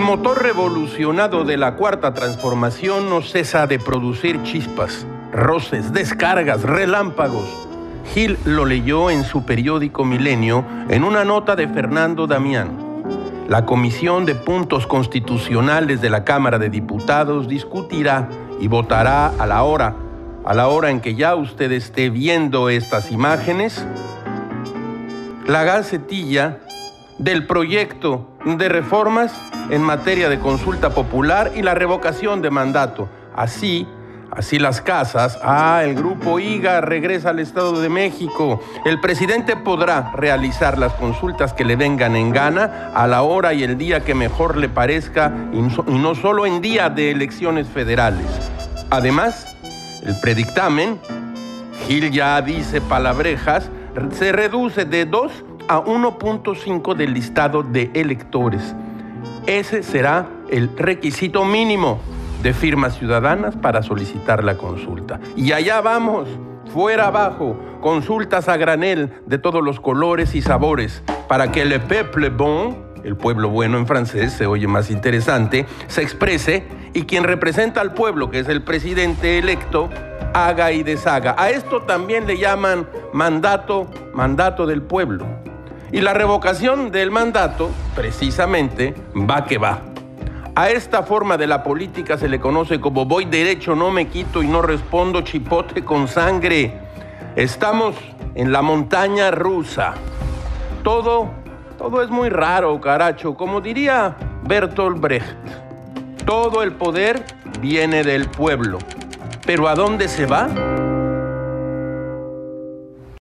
motor revolucionado de la cuarta transformación no cesa de producir chispas, roces, descargas, relámpagos. Gil lo leyó en su periódico Milenio en una nota de Fernando Damián. La Comisión de Puntos Constitucionales de la Cámara de Diputados discutirá y votará a la hora, a la hora en que ya usted esté viendo estas imágenes, la gacetilla del proyecto de reformas en materia de consulta popular y la revocación de mandato. Así, así las casas. Ah, el grupo IGA regresa al Estado de México. El presidente podrá realizar las consultas que le vengan en gana a la hora y el día que mejor le parezca y no solo en día de elecciones federales. Además, el predictamen, Gil ya dice palabrejas, se reduce de 2 a 1.5 del listado de electores. Ese será el requisito mínimo de firmas ciudadanas para solicitar la consulta. Y allá vamos, fuera abajo, consultas a granel de todos los colores y sabores, para que le peuple bon, el pueblo bueno en francés se oye más interesante, se exprese y quien representa al pueblo, que es el presidente electo, haga y deshaga. A esto también le llaman mandato, mandato del pueblo. Y la revocación del mandato, precisamente, va que va. A esta forma de la política se le conoce como voy derecho, no me quito y no respondo chipote con sangre. Estamos en la montaña rusa. Todo, todo es muy raro, caracho. Como diría Bertolt Brecht, todo el poder viene del pueblo. Pero ¿a dónde se va?